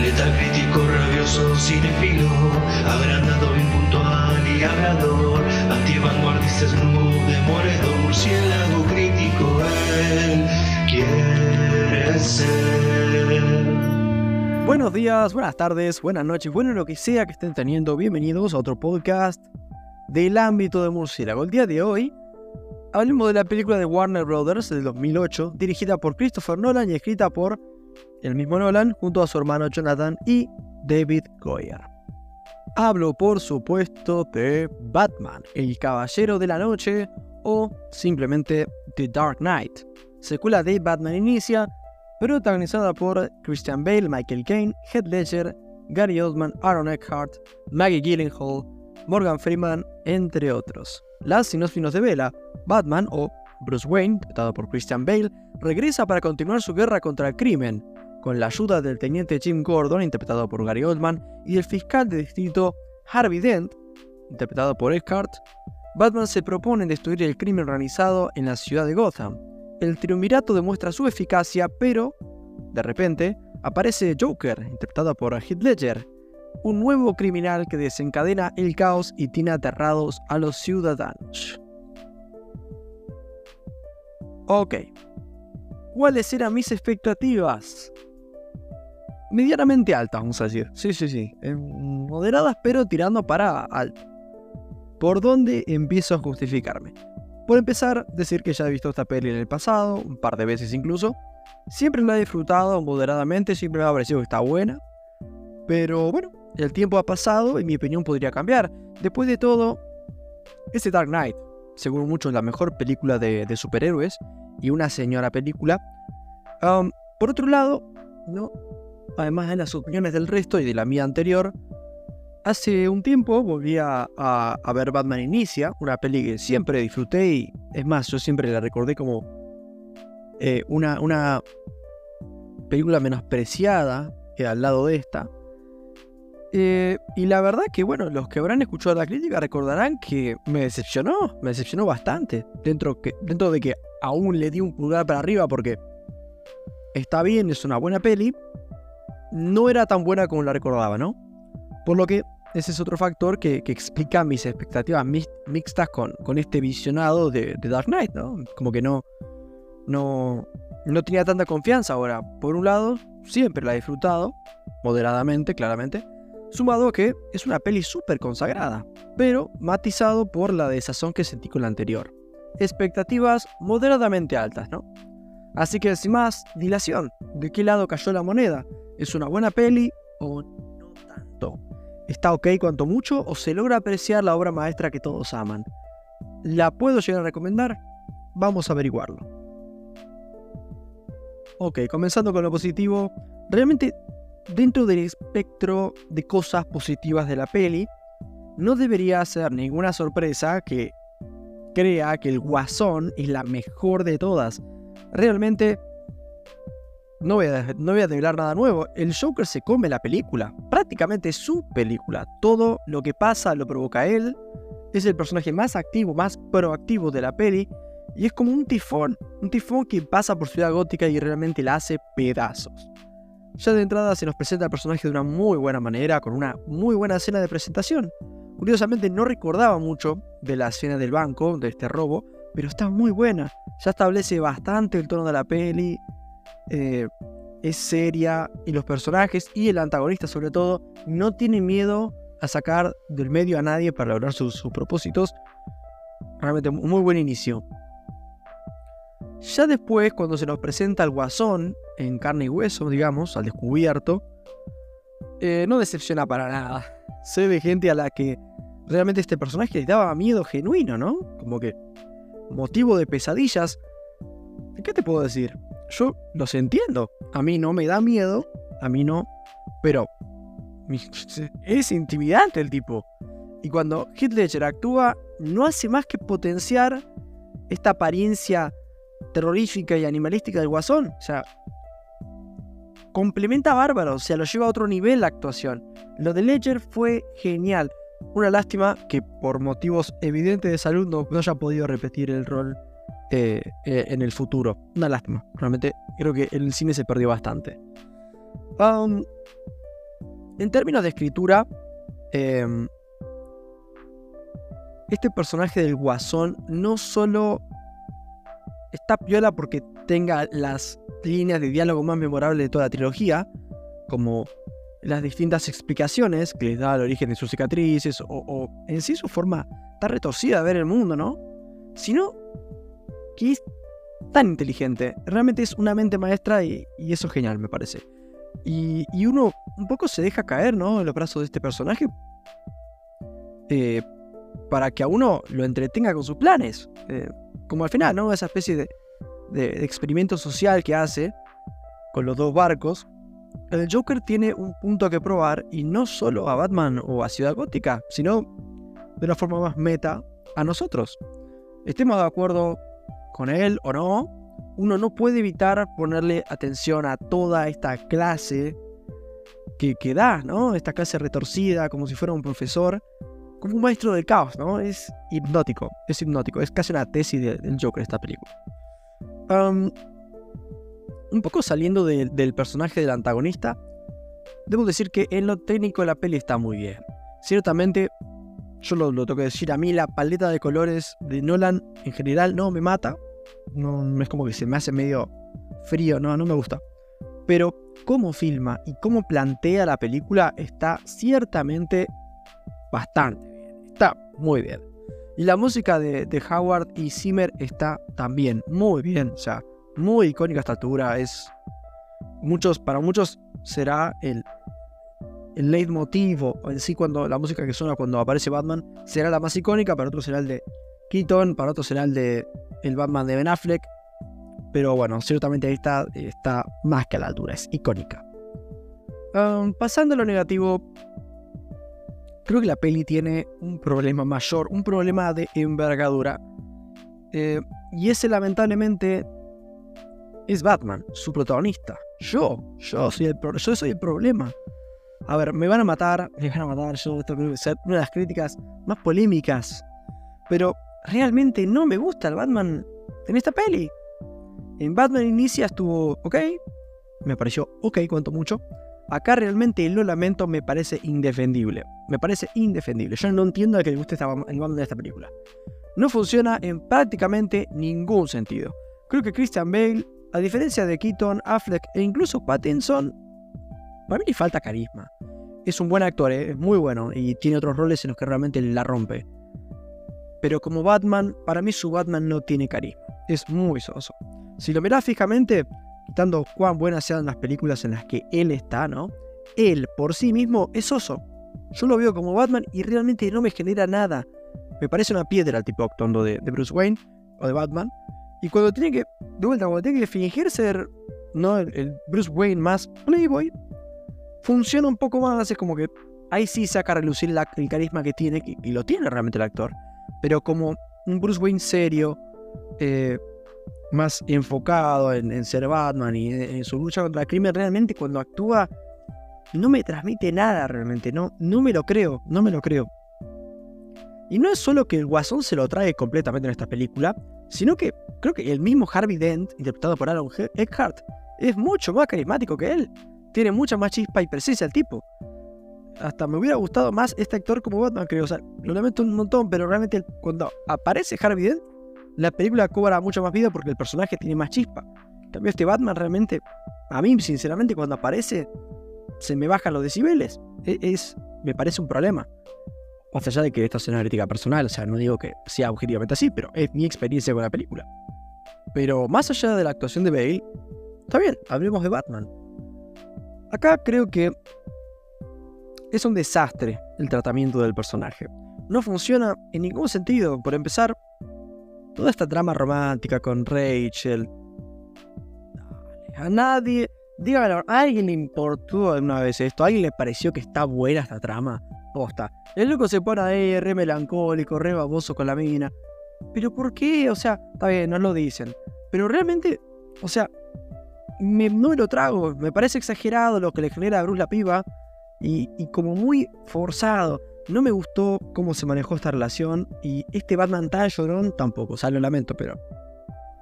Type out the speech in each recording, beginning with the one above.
Letal crítico, rabioso, agrandado, y crítico, él quiere ser. Buenos días, buenas tardes, buenas noches, bueno lo que sea que estén teniendo, bienvenidos a otro podcast del ámbito de murciélago. El día de hoy hablemos de la película de Warner Brothers del 2008, dirigida por Christopher Nolan y escrita por el mismo Nolan junto a su hermano Jonathan y David Goyer. Hablo por supuesto de Batman, el Caballero de la Noche o simplemente The Dark Knight, secuela de Batman Inicia, protagonizada por Christian Bale, Michael Caine, Heath Ledger, Gary Oldman, Aaron Eckhart, Maggie Gyllenhaal, Morgan Freeman, entre otros. Las sinopsis de Vela, Batman o Bruce Wayne, interpretado por Christian Bale, regresa para continuar su guerra contra el crimen, con la ayuda del teniente Jim Gordon, interpretado por Gary Oldman, y del fiscal de distrito Harvey Dent, interpretado por Eckhart, Batman se propone destruir el crimen organizado en la ciudad de Gotham. El triunvirato demuestra su eficacia, pero, de repente, aparece Joker, interpretado por Heath Ledger, un nuevo criminal que desencadena el caos y tiene aterrados a los ciudadanos. Ok. ¿Cuáles eran mis expectativas? medianamente altas, vamos a decir. Sí, sí, sí. Eh, moderadas, pero tirando para alto. ¿Por dónde empiezo a justificarme? Por empezar, decir que ya he visto esta peli en el pasado, un par de veces incluso. Siempre la he disfrutado moderadamente, siempre me ha parecido que está buena. Pero bueno, el tiempo ha pasado y mi opinión podría cambiar. Después de todo, este Dark Knight, seguro mucho la mejor película de, superhéroes y una señora película. Por otro lado, no, además de las opiniones del resto y de la mía anterior, hace un tiempo volví a, ver Batman Inicia, una peli que siempre disfruté y es más, yo siempre la recordé como eh, una, una película menospreciada que al lado de esta. Eh, y la verdad que, bueno, los que habrán escuchado la crítica recordarán que me decepcionó, me decepcionó bastante. Dentro, que, dentro de que aún le di un pulgar para arriba porque está bien, es una buena peli, no era tan buena como la recordaba, ¿no? Por lo que ese es otro factor que, explica mis expectativas mixtas con, este visionado de, Dark Knight, ¿no? Como que no, no, no tenía tanta confianza ahora. Por un lado, siempre la he disfrutado, moderadamente, claramente, sumado a que es una peli súper consagrada, pero matizado por la desazón que sentí con la anterior. Expectativas moderadamente altas, ¿no? Así que sin más dilación, ¿de qué lado cayó la moneda? ¿Es una buena peli o no tanto? ¿Está ok cuanto mucho o se logra apreciar la obra maestra que todos aman? ¿La puedo llegar a recomendar? Vamos a averiguarlo. Ok, comenzando con lo positivo. Realmente, dentro del espectro de cosas positivas de la peli, no debería ser ninguna sorpresa que crea que el Guasón es la mejor de todas. Realmente no voy, a, no a revelar nada nuevo. El Joker se come la película. Prácticamente su película. Todo lo que pasa lo provoca él. Es el personaje más activo, más proactivo de la peli. Y es como un tifón. Un tifón que pasa por Ciudad Gótica y realmente la hace pedazos. Ya de entrada se nos presenta el personaje de una muy buena manera, con una muy buena escena de presentación. Curiosamente no recordaba mucho de la escena del banco, de este robo, pero está muy buena. Ya establece bastante el tono de la peli, eh, es seria y los personajes y el antagonista sobre todo no tiene miedo a sacar del medio a nadie para lograr sus, propósitos. Realmente un muy buen inicio. Ya después, cuando se nos presenta el guasón en carne y hueso, digamos, al descubierto, eh, no decepciona para nada. Se ve gente a la que realmente este personaje le daba miedo genuino, ¿no? Como que motivo de pesadillas. ¿Qué te puedo decir? yo los entiendo. A mí no me da miedo, a mí no, pero es intimidante el tipo. Y cuando Heath Ledger actúa, no hace más que potenciar esta apariencia terrorífica y animalística del guasón. O sea, complementa bárbaro, o sea, lo lleva a otro nivel la actuación. Lo de Ledger fue genial. Una lástima que por motivos evidentes de salud no, haya podido repetir el rol eh, eh, en el futuro. Una lástima. Realmente creo que el cine se perdió bastante. en términos de escritura, em, este personaje del Guasón no solo está piola porque tenga las líneas de diálogo más memorables de toda la trilogía, como las distintas explicaciones que les da el origen de sus cicatrices, o, en sí su forma tan retorcida de ver el mundo, ¿no? Sino que es tan inteligente, realmente es una mente maestra y, eso es genial, me parece. Y, uno un poco se deja caer, ¿no? En los brazos de este personaje. Eh, para que a uno lo entretenga con sus planes. Eh, como al final, ¿no? Esa especie de, de, experimento social que hace con los dos barcos. El Joker tiene un punto que probar y no solo a Batman o a Ciudad Gótica, sino de una forma más meta a nosotros. Estemos de acuerdo con él o no, uno no puede evitar ponerle atención a toda esta clase que, da, ¿no? Esta clase retorcida, como si fuera un profesor, como un maestro del caos, ¿no? Es hipnótico, es hipnótico, es casi una tesis del Joker esta película. Un poco saliendo del personaje del antagonista, debo decir que en lo técnico la peli está muy bien. Ciertamente, yo lo, tengo que decir, a mí la paleta de colores de Nolan en general no me mata. No, es como que se me hace medio frío, no, no me gusta. Pero cómo filma y cómo plantea la película está ciertamente bastante está muy bien. Y la música de, Howard y Zimmer está también muy bien. O sea, muy icónica esta altura. Es. Muchos, para muchos será el, el leitmotiv o en sí cuando la música que suena cuando aparece Batman será la más icónica, para otros será el de Keaton, para otros será el de el Batman de Ben Affleck. Pero bueno, ciertamente ahí está, está más que a la altura, es icónica. Um, pasando a lo negativo, creo que la peli tiene un problema mayor, un problema de envergadura. Eh, y ese lamentablemente es Batman, su protagonista. Yo, yo soy el, yo soy el problema. A ver, me van a matar, me van a matar, yo esto ser una de las críticas más polémicas. Pero realmente no me gusta el Batman en esta peli. En Batman Inicia estuvo ok, me pareció ok, cuanto mucho. Acá realmente lo lamento, me parece indefendible. Me parece indefendible. Yo no entiendo a que le guste esta, el de esta película. No funciona en prácticamente ningún sentido. Creo que Christian Bale, a diferencia de Keaton, Affleck e incluso Pattinson, para mí le falta carisma. Es un buen actor, ¿eh? es muy bueno y tiene otros roles en los que realmente la rompe. Pero como Batman, para mí su Batman no tiene carisma. Es muy soso. Si lo mirás fijamente, quitando cuán buenas sean las películas en las que él está, ¿no? Él por sí mismo es oso. Yo lo veo como Batman y realmente no me genera nada. Me parece una piedra el tipo actuando de, Bruce Wayne o de Batman. Y cuando tiene que, de vuelta, cuando tiene que fingir ser ¿no? el, Bruce Wayne más Playboy, funciona un poco más. Es como que ahí sí saca a relucir el carisma que tiene, y, lo tiene realmente el actor. Pero como un Bruce Wayne serio, eh, más enfocado en, ser Batman y en, su lucha contra el crimen, realmente cuando actúa no me transmite nada realmente, no, no me lo creo, no me lo creo. Y no es solo que el Guasón se lo trae completamente en esta película, sino que creo que el mismo Harvey Dent, interpretado por Aaron Eckhart, es mucho más carismático que él. Tiene mucha más chispa y presencia el tipo. Hasta me hubiera gustado más este actor como Batman, creo. O sea, lo lamento un montón, pero realmente cuando aparece Harvey Dent, la película cobra mucho más vida porque el personaje tiene más chispa. Cambio, este Batman realmente, a mí, sinceramente, cuando aparece, se me bajan los decibeles. E, es, me parece un problema. Más allá de que esto sea una crítica personal, o sea, no digo que sea objetivamente así, pero es mi experiencia con la película. Pero más allá de la actuación de Bale, está bien, hablemos de Batman. Acá creo que es un desastre el tratamiento del personaje. No funciona en ningún sentido. Por empezar, toda esta trama romántica con Rachel. A nadie, dígame, ¿a alguien le importó alguna vez esto? ¿A alguien le pareció que está buena esta trama? Posta. El loco se pone ahí, re melancólico, re baboso con la mina. ¿Pero por qué? O sea, está bien, no lo dicen. Pero realmente, o sea, no me lo trago. Me parece exagerado lo que le genera a Bruce la piba. Y, como muy forzado. No me gustó cómo se manejó esta relación y este Batman tan tampoco, o sea, lo lamento, pero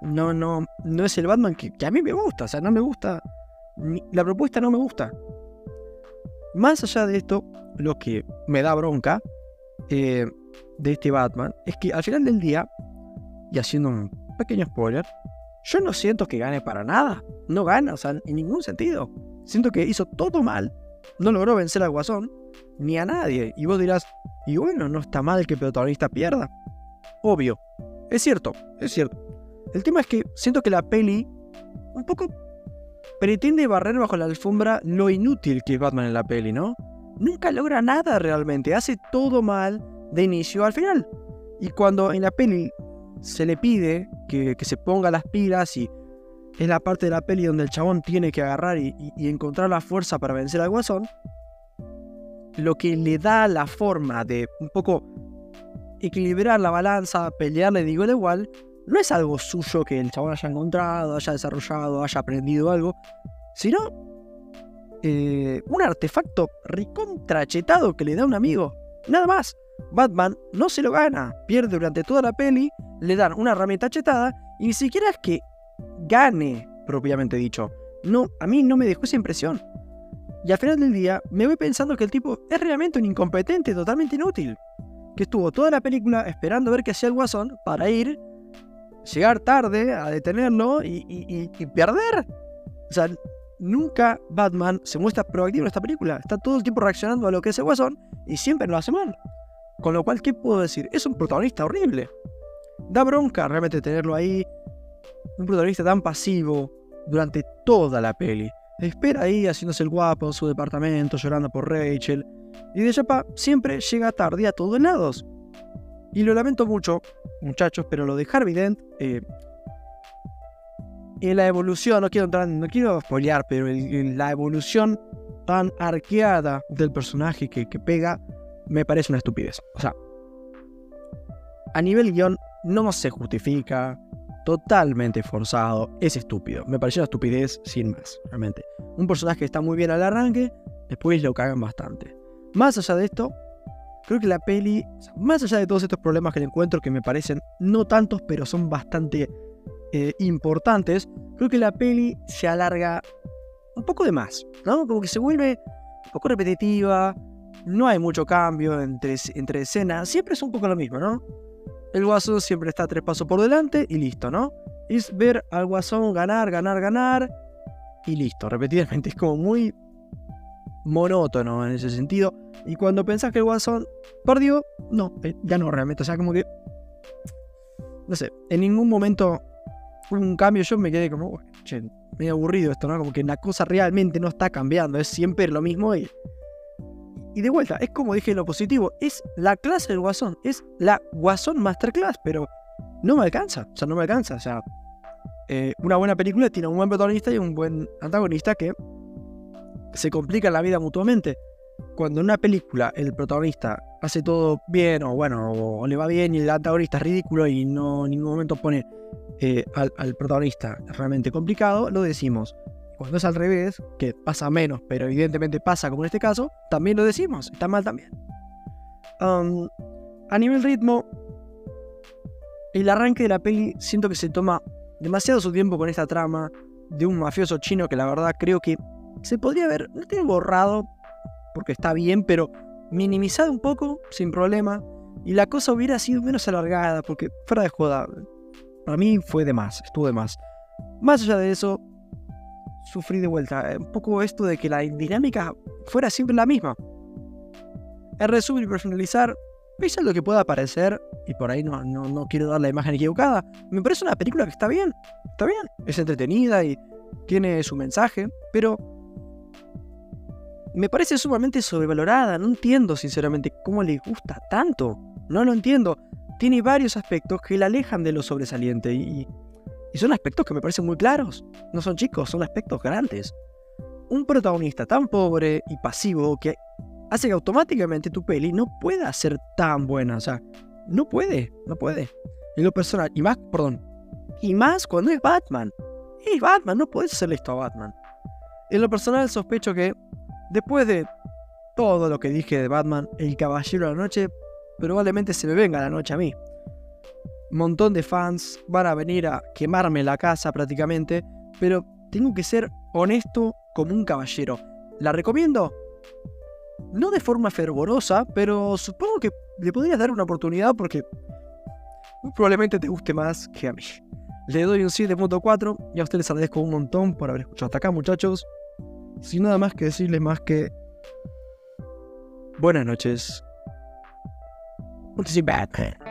no, no, no es el Batman que, a mí me gusta, o sea, no me gusta, la propuesta no me gusta. Más allá de esto, lo que me da bronca eh, de este Batman es que al final del día, y haciendo un pequeño spoiler, yo no siento que gane para nada. No gana, o sea, en ningún sentido. Siento que hizo todo mal. No logró vencer al Guasón, ni a nadie. Y vos dirás, y bueno, no está mal que el protagonista pierda. Obvio. Es cierto, es cierto. El tema es que siento que la peli un poco pretende barrer bajo la alfombra lo inútil que es Batman en la peli, ¿no? Nunca logra nada realmente, hace todo mal de inicio al final. Y cuando en la peli se le pide que, se ponga las pilas y es la parte de la peli donde el chabón tiene que agarrar y, encontrar la fuerza para vencer al guasón, lo que le da la forma de un poco equilibrar la balanza, pelearle de igual igual, no es algo suyo que el chabón haya encontrado, haya desarrollado, haya aprendido algo, sino eh, un artefacto recontrachetado que le da un amigo. Nada más. Batman no se lo gana, pierde durante toda la peli, le dan una herramienta chetada y ni siquiera es que gane, propiamente dicho. No, a mí no me dejó esa impresión. Y al final del día me voy pensando que el tipo es realmente un incompetente, totalmente inútil. Que estuvo toda la película esperando a ver qué hacía el guasón para ir, llegar tarde a detenerlo y, y perder. O sea, nunca Batman se muestra proactivo en esta película. Está todo el tiempo reaccionando a lo que es el guasón y siempre lo hace mal. Con lo cual, ¿qué puedo decir? Es un protagonista horrible. Da bronca realmente tenerlo ahí. Un protagonista tan pasivo durante toda la peli. Espera ahí haciéndose el guapo en su departamento, llorando por Rachel. Y de Chapa siempre llega tarde a todos lados. Y lo lamento mucho, muchachos, pero lo de Harvey Dent. Eh, en la evolución, no quiero entrar, no quiero spoilear, pero en la evolución tan arqueada del personaje que, que pega me parece una estupidez. O sea, a nivel guion no se justifica, totalmente forzado, es estúpido. Me pareció una estupidez sin más, realmente. Un personaje que está muy bien al arranque, después lo cagan bastante. Más allá de esto, creo que la peli, más allá de todos estos problemas que le encuentro, que me parecen no tantos, pero son bastante eh, importantes, creo que la peli se alarga un poco de más, ¿no? Como que se vuelve un poco repetitiva, no hay mucho cambio entre, entre escenas, siempre es un poco lo mismo, ¿no? El guasón siempre está tres pasos por delante y listo, ¿no? Es ver al guasón ganar, ganar, ganar y listo, repetidamente. Es como muy monótono en ese sentido. Y cuando pensás que el guasón perdió, no, eh, ya no realmente. O sea, como que. No sé, en ningún momento un cambio. Yo me quedé como, che, medio aburrido esto, ¿no? Como que la cosa realmente no está cambiando. Es siempre lo mismo y y de vuelta, es como dije lo positivo, es la clase del Guasón, es la Guasón Masterclass, pero no me alcanza, o sea, no me alcanza, o sea, eh, una buena película tiene un buen protagonista y un buen antagonista que se complican la vida mutuamente. Cuando en una película el protagonista hace todo bien, o bueno, o, le va bien y el antagonista es ridículo y no en ningún momento pone eh, al, al protagonista realmente complicado, lo decimos. Cuando es al revés, que pasa menos, pero evidentemente pasa como en este caso, también lo decimos, está mal también. Um, a nivel ritmo, el arranque de la peli siento que se toma demasiado su tiempo con esta trama de un mafioso chino que la verdad creo que se podría haber, no tiene borrado, porque está bien, pero minimizado un poco, sin problema, y la cosa hubiera sido menos alargada, porque fuera de joda, para mí fue de más, estuvo de más. Más allá de eso, sufrí de vuelta. Eh, un poco esto de que la dinámica fuera siempre la misma. El resumir y personalizar, pese a lo que pueda parecer, y por ahí no, no, no quiero dar la imagen equivocada, me parece una película que está bien, está bien, es entretenida y tiene su mensaje, pero me parece sumamente sobrevalorada, no entiendo sinceramente cómo le gusta tanto, no lo entiendo, tiene varios aspectos que la alejan de lo sobresaliente y, y son aspectos que me parecen muy claros. No son chicos, son aspectos grandes. Un protagonista tan pobre y pasivo que hace que automáticamente tu peli no pueda ser tan buena. O sea, no puede, no puede. En lo personal, y más, perdón, y más cuando es Batman. Es Batman, no puedes hacerle esto a Batman. En lo personal sospecho que después de todo lo que dije de Batman, el Caballero de la Noche, probablemente se me venga la noche a mí montón de fans van a venir a quemarme la casa prácticamente, pero tengo que ser honesto como un caballero. ¿La recomiendo? No de forma fervorosa, pero supongo que le podrías dar una oportunidad porque probablemente te guste más que a mí. Le doy un 7.4 y a ustedes les agradezco un montón por haber escuchado hasta acá, muchachos. Sin nada más que decirles más que. Buenas noches. Back?